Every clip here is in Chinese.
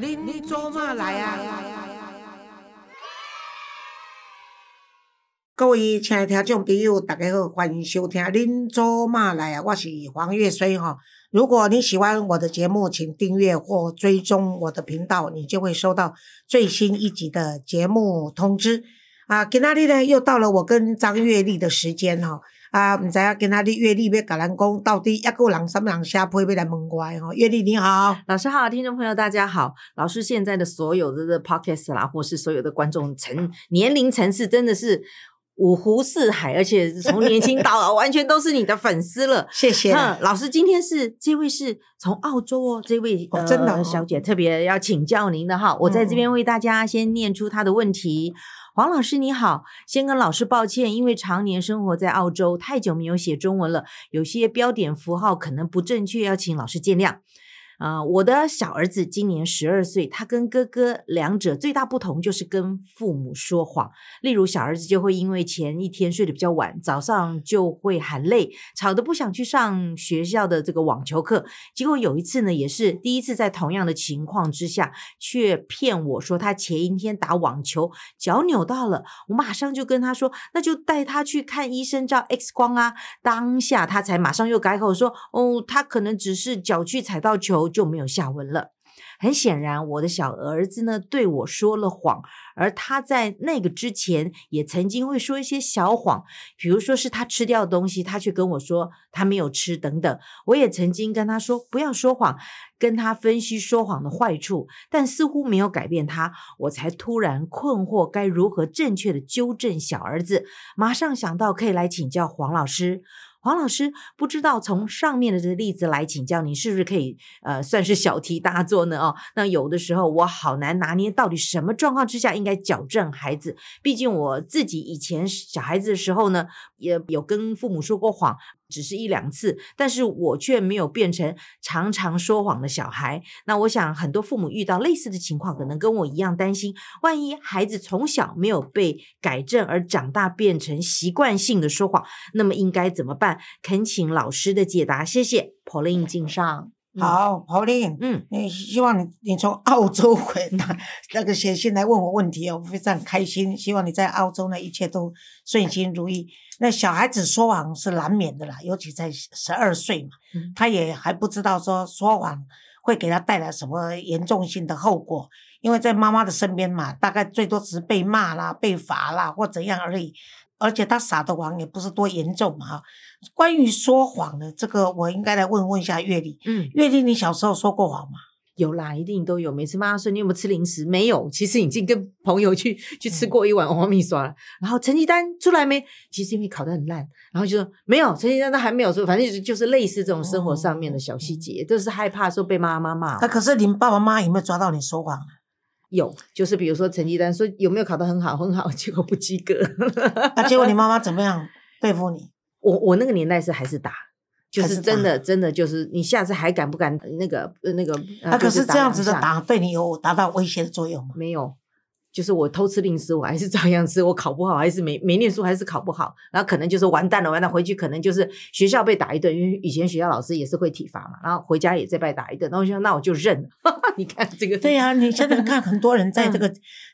恁做嘛来啊？各位亲爱的听众朋友，大家好，欢迎收听《恁做嘛来啊》，我是黄月水哈。如果你喜欢我的节目，请订阅或追踪我的频道，你就会收到最新一集的节目通知。啊，今仔日呢又到了我跟张月丽的时间哈。啊，唔知影今仔日月丽要甲咱讲，到底抑个人什么人写批要来问我吼？月丽你好，老师好，听众朋友大家好。老师现在的所有的的 podcast 啦，或是所有的观众层年龄层次，真的是。五湖四海，而且从年轻到老，完全都是你的粉丝了。谢谢老师。今天是这位是从澳洲哦，这位真的小姐特别要请教您的哈。我在这边为大家先念出她的问题。黄老师你好，先跟老师抱歉，因为常年生活在澳洲，太久没有写中文了，有些标点符号可能不正确，要请老师见谅。啊，我的小儿子今年十二岁，他跟哥哥两者最大不同就是跟父母说谎。例如，小儿子就会因为前一天睡得比较晚，早上就会喊累，吵得不想去上学校的这个网球课。结果有一次呢，也是第一次在同样的情况之下，却骗我说他前一天打网球脚扭到了。我马上就跟他说，那就带他去看医生照 X 光啊。当下他才马上又改口说，哦，他可能只是脚去踩到球。就没有下文了。很显然，我的小儿子呢对我说了谎，而他在那个之前也曾经会说一些小谎，比如说是他吃掉的东西，他却跟我说他没有吃等等。我也曾经跟他说不要说谎，跟他分析说谎的坏处，但似乎没有改变他。我才突然困惑，该如何正确的纠正小儿子？马上想到可以来请教黄老师。黄老师，不知道从上面的这个例子来请教你，是不是可以呃算是小题大做呢？哦，那有的时候我好难拿捏，到底什么状况之下应该矫正孩子？毕竟我自己以前小孩子的时候呢，也有跟父母说过谎。只是一两次，但是我却没有变成常常说谎的小孩。那我想，很多父母遇到类似的情况，可能跟我一样担心：万一孩子从小没有被改正，而长大变成习惯性的说谎，那么应该怎么办？恳请老师的解答，谢谢。Pauline 敬上。好，Pauline，嗯，你希望你你从澳洲回来，那个写信来问我问题哦，我非常开心。希望你在澳洲呢一切都顺心如意。那小孩子说谎是难免的啦，尤其在十二岁嘛，他也还不知道说说谎会给他带来什么严重性的后果。因为在妈妈的身边嘛，大概最多只是被骂啦、被罚啦或怎样而已。而且他撒的谎也不是多严重嘛。关于说谎的这个，我应该来问问一下月丽。嗯，月丽，你小时候说过谎吗？有啦，一定都有。每次妈妈说你有没有吃零食，没有。其实已经跟朋友去去吃过一碗黄米刷了。然后成绩单出来没？其实因为考得很烂，然后就说没有成绩单都还没有说。反正就是类似这种生活上面的小细节，都是害怕说被妈妈骂。那可是你们爸爸妈妈有没有抓到你说谎？有，就是比如说成绩单说有没有考得很好，很好，结果不及格。那结果你妈妈怎么样 对付你？我我那个年代是还是打。就是真的，真的就是你下次还敢不敢那个那个？那可是这样子的打对你有达到威胁的作用吗？没有。就是我偷吃零食，我还是照样吃。我考不好，还是没没念书，还是考不好。然后可能就是完蛋了，完蛋回去可能就是学校被打一顿，因为以前学校老师也是会体罚嘛。然后回家也再被打一顿。然后我说那我就认了。你看这个，对呀，你现在 看很多人在这个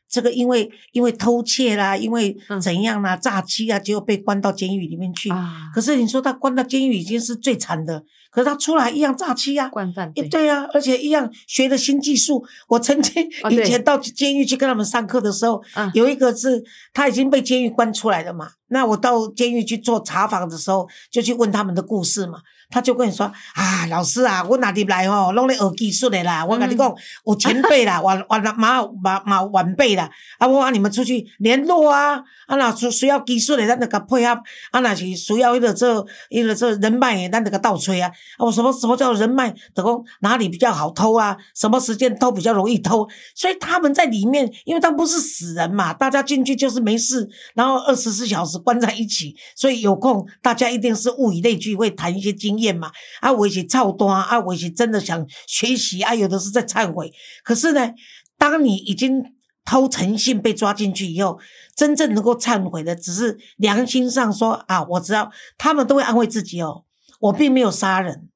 这个，因为因为偷窃啦，因为怎样啦，诈欺啊，结果被关到监狱里面去。可是你说他关到监狱已经是最惨的。可是他出来一样诈欺啊，惯犯对啊，而且一样学的新技术。我曾经以前到监狱去跟他们上课的时候，有一个是他已经被监狱关出来了嘛。那我到监狱去做查访的时候，就去问他们的故事嘛。他就跟你说啊，老师啊，我哪里来哦？弄咧学技术的啦。我跟你讲，我前辈啦，晚晚马马马晚辈啦。啊，我让你们出去联络啊，啊，那需需要技术的，咱就个配合；啊，那是需要一个这一个这人脉，咱就个倒吹啊。啊，我什么什么叫人脉？等讲哪里比较好偷啊？什么时间偷比较容易偷？所以他们在里面，因为他不是死人嘛，大家进去就是没事，然后二十四小时关在一起，所以有空大家一定是物以类聚，会谈一些经验嘛。啊，我一起操端啊，我一起真的想学习啊，有的是在忏悔。可是呢，当你已经偷诚信被抓进去以后，真正能够忏悔的，只是良心上说啊，我知道他们都会安慰自己哦。我并没有杀人，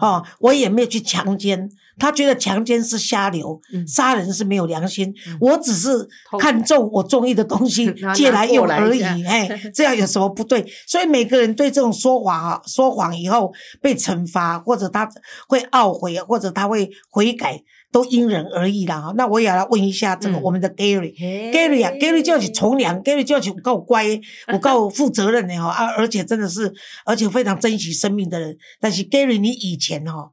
哦，我也没有去强奸，他觉得强奸是下流，杀人是没有良心。我只是看中我中意的东西 借来用而已，哎，这样有什么不对？所以每个人对这种说谎、说谎以后被惩罚，或者他会懊悔，或者他会悔改，都因人而异啦。哈，那我也要问一下这个我们的 Gary，Gary 啊，Gary 就要去从良，Gary 就要去够乖，我够负责任的哈啊，而且真的是，而且非常珍惜生命的人。但是 Gary，你以前哈，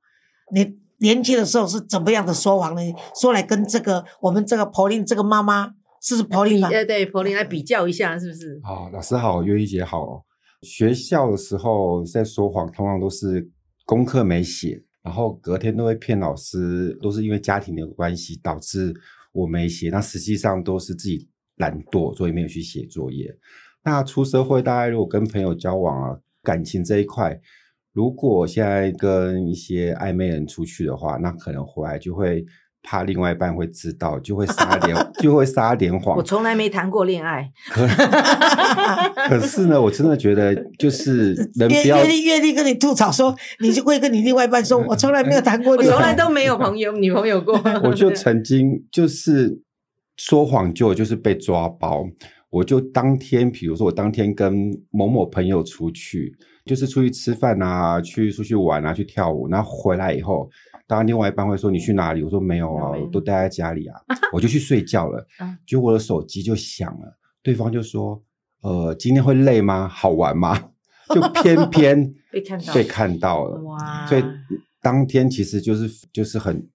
你。年轻的时候是怎么样的说谎呢？说来跟这个我们这个 Pauline 这个妈妈是 Pauline 吗？呃，对，Pauline 来比较一下，是不是？好，老师好，月一姐好。学校的时候在说谎，通常都是功课没写，然后隔天都会骗老师，都是因为家庭的关系导致我没写。那实际上都是自己懒惰，所以没有去写作业。那出社会，大概如果跟朋友交往啊，感情这一块。如果现在跟一些暧昧人出去的话，那可能回来就会怕另外一半会知道，就会撒点 就会撒点谎。我从来没谈过恋爱，可是呢，我真的觉得就是 人不要阅历阅历跟你吐槽说，你就会跟你另外一半说，我从来没有谈过，我从来都没有 朋友女朋友过。我就曾经就是说谎，就就是被抓包。我就当天，比如说我当天跟某某朋友出去。就是出去吃饭啊，去出去玩啊，去跳舞。然后回来以后，当然另外一半会说你去哪里？我说没有啊，我都待在家里啊，我就去睡觉了。结果我的手机就响了，对方就说：“呃，今天会累吗？好玩吗？”就偏 偏被看到被看到了。哇！所以当天其实就是就是很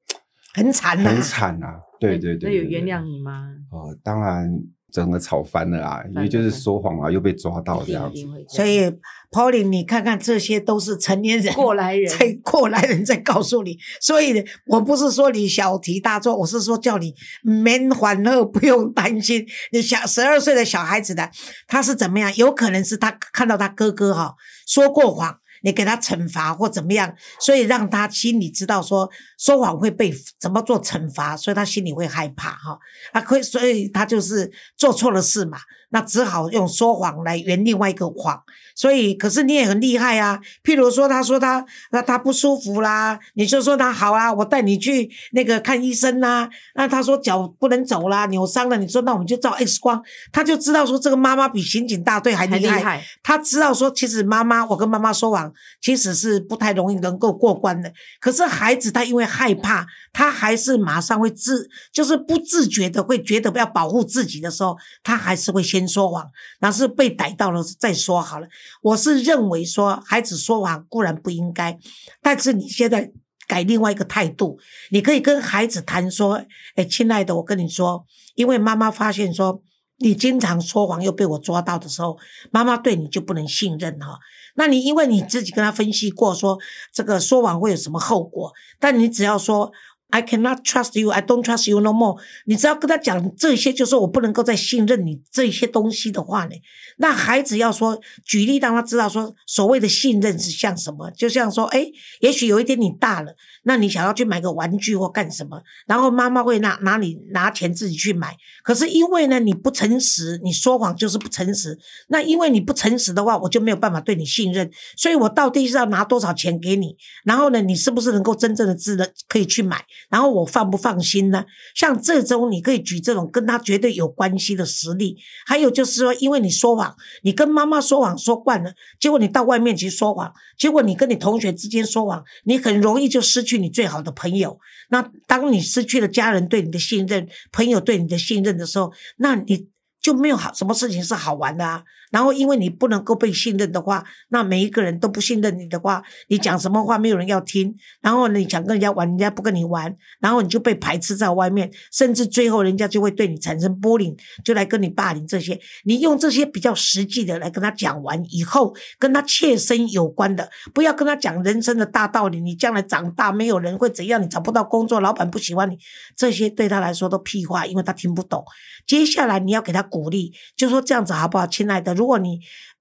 很惨很惨啊！对对对，那有原谅你吗？呃，当然。整个吵翻了啊，因为就是说谎啊，又被抓到这样子。所以，Pauline，你看看，这些都是成年人过来人，在过来人在告诉你。所以，我不是说你小题大做，我是说叫你免欢乐，不用担心。你小十二岁的小孩子的，他是怎么样？有可能是他看到他哥哥哈说过谎。你给他惩罚或怎么样，所以让他心里知道说说谎会被怎么做惩罚，所以他心里会害怕哈。啊，可以，所以他就是做错了事嘛。那只好用说谎来圆另外一个谎，所以可是你也很厉害啊。譬如说，他说他那他不舒服啦，你就说他好啊，我带你去那个看医生啦。那他说脚不能走啦，扭伤了，你说那我们就照 X 光，他就知道说这个妈妈比刑警大队还厉害。他知道说其实妈妈，我跟妈妈说谎其实是不太容易能够过关的。可是孩子他因为害怕，他还是马上会自就是不自觉的会觉得要保护自己的时候，他还是会先。说谎，那是被逮到了再说好了。我是认为说，孩子说谎固然不应该，但是你现在改另外一个态度，你可以跟孩子谈说：“哎，亲爱的，我跟你说，因为妈妈发现说你经常说谎又被我抓到的时候，妈妈对你就不能信任哈。那你因为你自己跟他分析过说这个说完会有什么后果，但你只要说。” I cannot trust you. I don't trust you no more. 你只要跟他讲这些，就说我不能够再信任你这些东西的话呢，那孩子要说举例让他知道说所谓的信任是像什么，就像说，哎，也许有一天你大了，那你想要去买个玩具或干什么，然后妈妈会拿拿你拿钱自己去买，可是因为呢你不诚实，你说谎就是不诚实，那因为你不诚实的话，我就没有办法对你信任，所以我到底是要拿多少钱给你，然后呢，你是不是能够真正的知的可以去买？然后我放不放心呢？像这种，你可以举这种跟他绝对有关系的实例。还有就是说，因为你说谎，你跟妈妈说谎说惯了，结果你到外面去说谎，结果你跟你同学之间说谎，你很容易就失去你最好的朋友。那当你失去了家人对你的信任，朋友对你的信任的时候，那你就没有好什么事情是好玩的啊。然后，因为你不能够被信任的话，那每一个人都不信任你的话，你讲什么话没有人要听。然后你想跟人家玩，人家不跟你玩，然后你就被排斥在外面，甚至最后人家就会对你产生玻璃，就来跟你霸凌这些。你用这些比较实际的来跟他讲完以后，跟他切身有关的，不要跟他讲人生的大道理。你将来长大没有人会怎样，你找不到工作，老板不喜欢你，这些对他来说都屁话，因为他听不懂。接下来你要给他鼓励，就说这样子好不好，亲爱的？如果你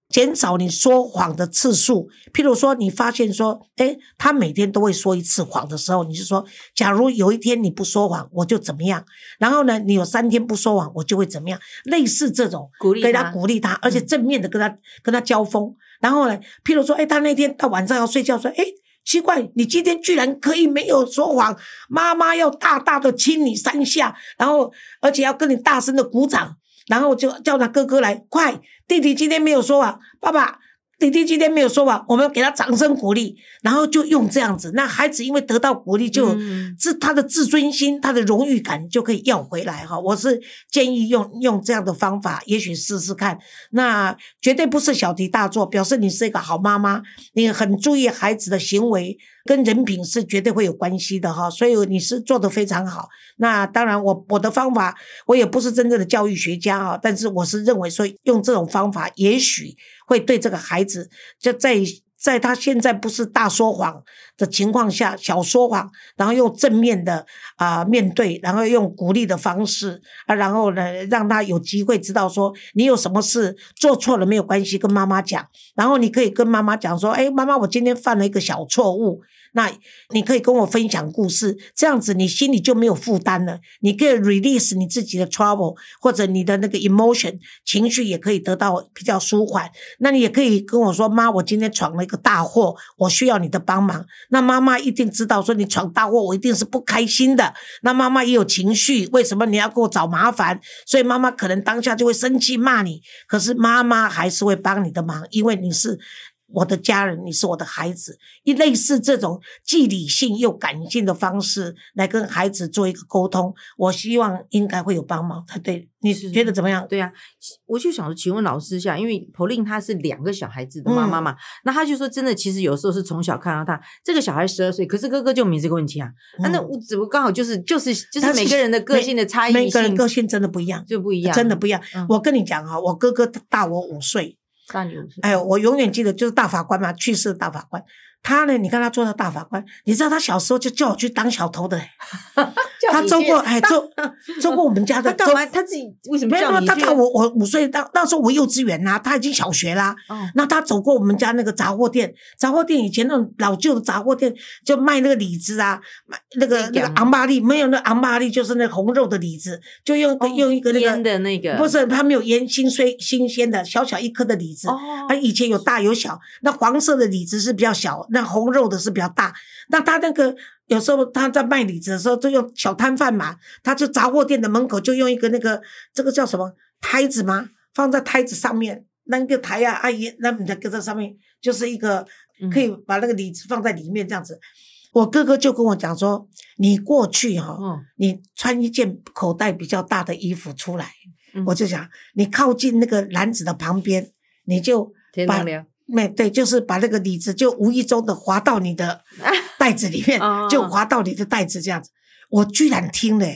减少你说谎的次数，譬如说你发现说，哎，他每天都会说一次谎的时候，你就说，假如有一天你不说谎，我就怎么样？然后呢，你有三天不说谎，我就会怎么样？类似这种鼓励给他鼓励他，而且正面的跟他跟他交锋。然后呢，譬如说，哎，他那天到晚上要睡觉，说，哎。奇怪，你今天居然可以没有说谎，妈妈要大大的亲你三下，然后而且要跟你大声的鼓掌，然后就叫他哥哥来，快，弟弟今天没有说谎，爸爸。弟弟今天没有说完，我们给他掌声鼓励，然后就用这样子。那孩子因为得到鼓励，就自他的自尊心、他的荣誉感就可以要回来哈。我是建议用用这样的方法，也许试试看。那绝对不是小题大做，表示你是一个好妈妈，你很注意孩子的行为。跟人品是绝对会有关系的哈，所以你是做的非常好。那当然，我我的方法我也不是真正的教育学家啊，但是我是认为说用这种方法，也许会对这个孩子就在。在他现在不是大说谎的情况下，小说谎，然后用正面的啊面对，然后用鼓励的方式啊，然后呢，让他有机会知道说，你有什么事做错了没有关系，跟妈妈讲，然后你可以跟妈妈讲说，哎，妈妈，我今天犯了一个小错误。那你可以跟我分享故事，这样子你心里就没有负担了。你可以 release 你自己的 trouble，或者你的那个 emotion 情绪也可以得到比较舒缓。那你也可以跟我说：“妈，我今天闯了一个大祸，我需要你的帮忙。”那妈妈一定知道说你闯大祸，我一定是不开心的。那妈妈也有情绪，为什么你要给我找麻烦？所以妈妈可能当下就会生气骂你，可是妈妈还是会帮你的忙，因为你是。我的家人，你是我的孩子，以类似这种既理性又感性的方式来跟孩子做一个沟通，我希望应该会有帮忙才对。你是觉得怎么样？对呀，我就想说，请问老师一下，因为 Pauline 她是两个小孩子的妈妈嘛，那他就说，真的，其实有时候是从小看到大，这个小孩十二岁，可是哥哥就没这个问题啊。那我只不过刚好就是就是就是每个人的个性的差异，每个人个性真的不一样，就不一样，真的不一样。我跟你讲啊，我哥哥大我五岁。哎，我永远记得，就是大法官嘛，去世的大法官。他呢？你看他做到大法官，你知道他小时候就叫我去当小偷的。他走过，哎，走走过我们家的。他干嘛？他自己为什么？没有，他他我我五岁，那那时候我幼稚园呐，他已经小学啦。哦。那他走过我们家那个杂货店，杂货店以前那种老旧的杂货店，就卖那个李子啊，卖那个那个昂巴利，没有那昂巴利，就是那红肉的李子，就用用一个那个的那个，不是他没有腌新鲜新鲜的，小小一颗的李子。哦。他以前有大有小，那黄色的李子是比较小。那红肉的是比较大，那他那个有时候他在卖李子的时候，就用小摊贩嘛，他就杂货店的门口就用一个那个这个叫什么台子吗？放在台子上面，那个台啊，阿姨，那你在搁在上面，就是一个可以把那个李子放在里面这样子。我哥哥就跟我讲说，你过去哈，你穿一件口袋比较大的衣服出来，我就想你靠近那个篮子的旁边，你就把。没对，就是把那个李子就无意中的滑到你的 袋子里面，就滑到你的袋子这样子。我居然听了，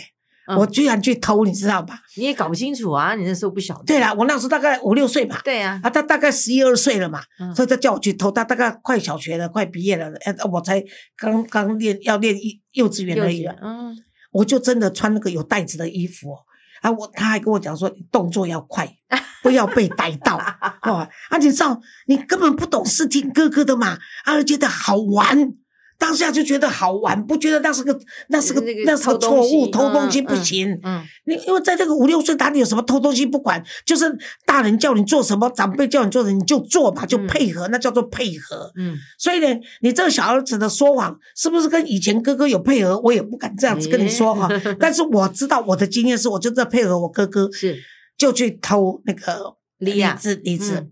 我居然去偷，你知道吧？你也搞不清楚啊，你那时候不晓得。对啦，我那时候大概五六岁嘛。对呀。啊，他大概十一二岁了嘛，所以他叫我去偷。他大概快小学了，快毕业了，哎，我才刚刚练要练幼幼稚园而已。嗯。我就真的穿那个有袋子的衣服。啊，我他还跟我讲说，动作要快，不要被 逮到，哦，啊，你知道，你根本不懂事听哥哥的嘛，啊觉得好玩。当下就觉得好玩，不觉得那是个那是个那是个错误，偷东西不行。嗯，你因为在这个五六岁哪里有什么偷东西不管，就是大人叫你做什么，长辈叫你做什么你就做嘛，就配合，那叫做配合。嗯，所以呢，你这个小儿子的说谎是不是跟以前哥哥有配合？我也不敢这样子跟你说哈。但是我知道我的经验是，我就在配合我哥哥，是就去偷那个李子李子，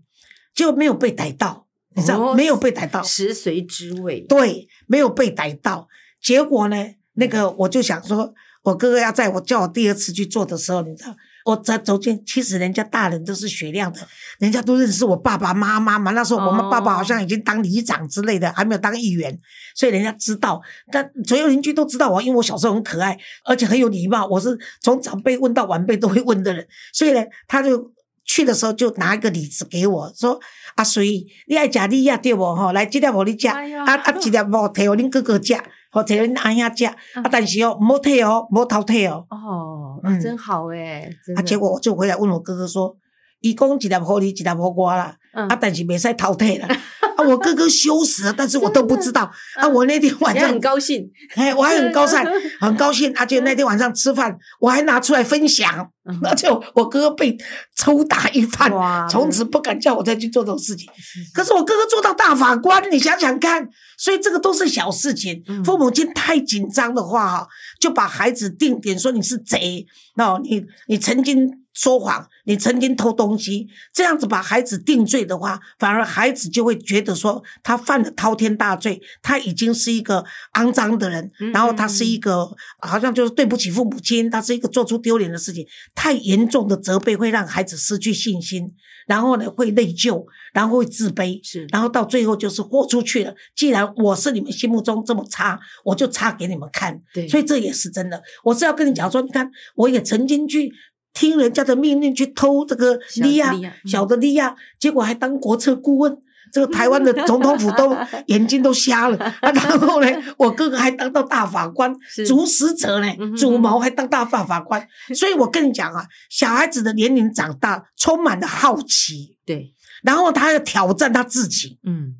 就没有被逮到。你知道没有被逮到，食髓知味。对，没有被逮到。结果呢，那个我就想说，我哥哥要在我叫我第二次去做的时候，你知道，我在走进，其实人家大人都是雪亮的，人家都认识我爸爸妈妈嘛。那时候我们爸爸好像已经当里长之类的，还没有当议员，所以人家知道。但所有邻居都知道我，因为我小时候很可爱，而且很有礼貌。我是从长辈问到晚辈都会问的人，所以呢，他就。去的时候就拿一个李子给我说：“阿水，你爱食你呀对不？吼，来这粒无你食，啊啊，这粒无摕互恁哥哥食，或摕恁阿兄食。啊，但是哦，莫退哦，莫偷退哦。哦，真好诶。啊，结果我就回来问我哥哥说：，伊讲一粒互你，一粒互我啦。啊，但是未使偷退啦。啊，我哥哥羞死了，但是我都不知道。啊，我那天晚上很高兴，哎，我还很高兴，很高兴。而且那天晚上吃饭，我还拿出来分享。”而且我哥哥被抽打一番，从此不敢叫我再去做这种事情。可是我哥哥做到大法官，你想想看，所以这个都是小事情。父母亲太紧张的话，哈，就把孩子定点说你是贼，那你你曾经。说谎，你曾经偷东西，这样子把孩子定罪的话，反而孩子就会觉得说他犯了滔天大罪，他已经是一个肮脏的人，然后他是一个好像就是对不起父母亲，他是一个做出丢脸的事情，太严重的责备会让孩子失去信心，然后呢会内疚，然后会自卑，是，然后到最后就是豁出去了。既然我是你们心目中这么差，我就差给你们看。对，所以这也是真的。我是要跟你讲说，你看，我也曾经去。听人家的命令去偷这个利亚小的利亚，结果还当国策顾问，这个台湾的总统府都 眼睛都瞎了。然后呢，我哥哥还当到大法官，主使者呢，主谋还当大法法官。所以我跟你讲啊，小孩子的年龄长大，充满了好奇，对，然后他要挑战他自己。嗯，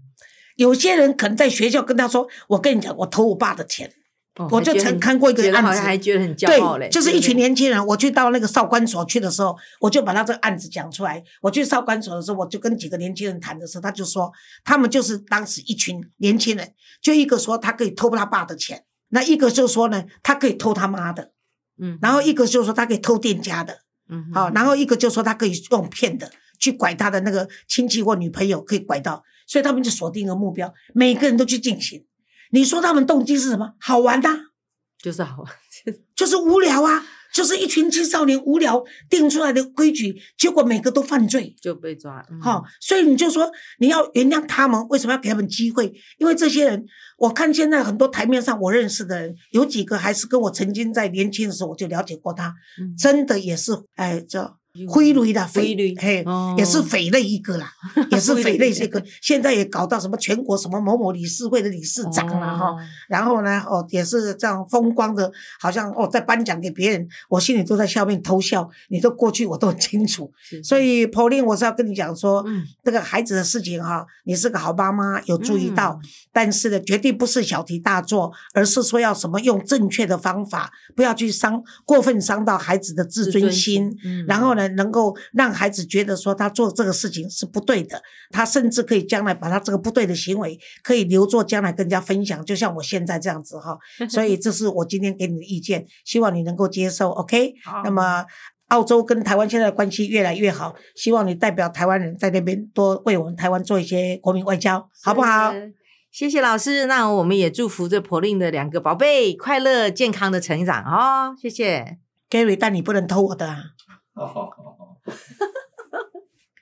有些人可能在学校跟他说：“我跟你讲，我偷我爸的钱。”我就曾看过一个案子，还觉得很骄傲嘞。对，就是一群年轻人，我去到那个少管所去的时候，我就把他这个案子讲出来。我去少管所的时候，我就跟几个年轻人谈的时候，他就说，他们就是当时一群年轻人，就一个说他可以偷他爸的钱，那一个就说呢，他可以偷他妈的，嗯，然后一个就说他可以偷店家的，嗯，好，然后一个就说他可以用骗的去拐他的那个亲戚或女朋友，可以拐到，所以他们就锁定一个目标，每个人都去进行。你说他们动机是什么？好玩的，就是好玩，就是无聊啊，就是一群青少年无聊定出来的规矩，结果每个都犯罪就被抓。好，所以你就说你要原谅他们，为什么要给他们机会？因为这些人，我看现在很多台面上我认识的人，有几个还是跟我曾经在年轻的时候我就了解过他，真的也是哎这。灰驴的匪嘿，也是匪类一个啦，也是匪类一个，现在也搞到什么全国什么某某理事会的理事长了哈。然后呢，哦，也是这样风光的，好像哦，在颁奖给别人，我心里都在下面偷笑。你都过去，我都很清楚。所以 Pauline，我是要跟你讲说，这个孩子的事情哈，你是个好妈妈，有注意到，但是呢，绝对不是小题大做，而是说要什么用正确的方法，不要去伤过分伤到孩子的自尊心。然后呢？能够让孩子觉得说他做这个事情是不对的，他甚至可以将来把他这个不对的行为可以留作将来跟人家分享，就像我现在这样子哈。所以这是我今天给你的意见，希望你能够接受。OK，那么澳洲跟台湾现在的关系越来越好，希望你代表台湾人在那边多为我们台湾做一些国民外交，好不好？谢谢老师，那我们也祝福这 Pauline 的两个宝贝快乐健康的成长哦。谢谢 Gary，但你不能偷我的。啊。ハハハハ。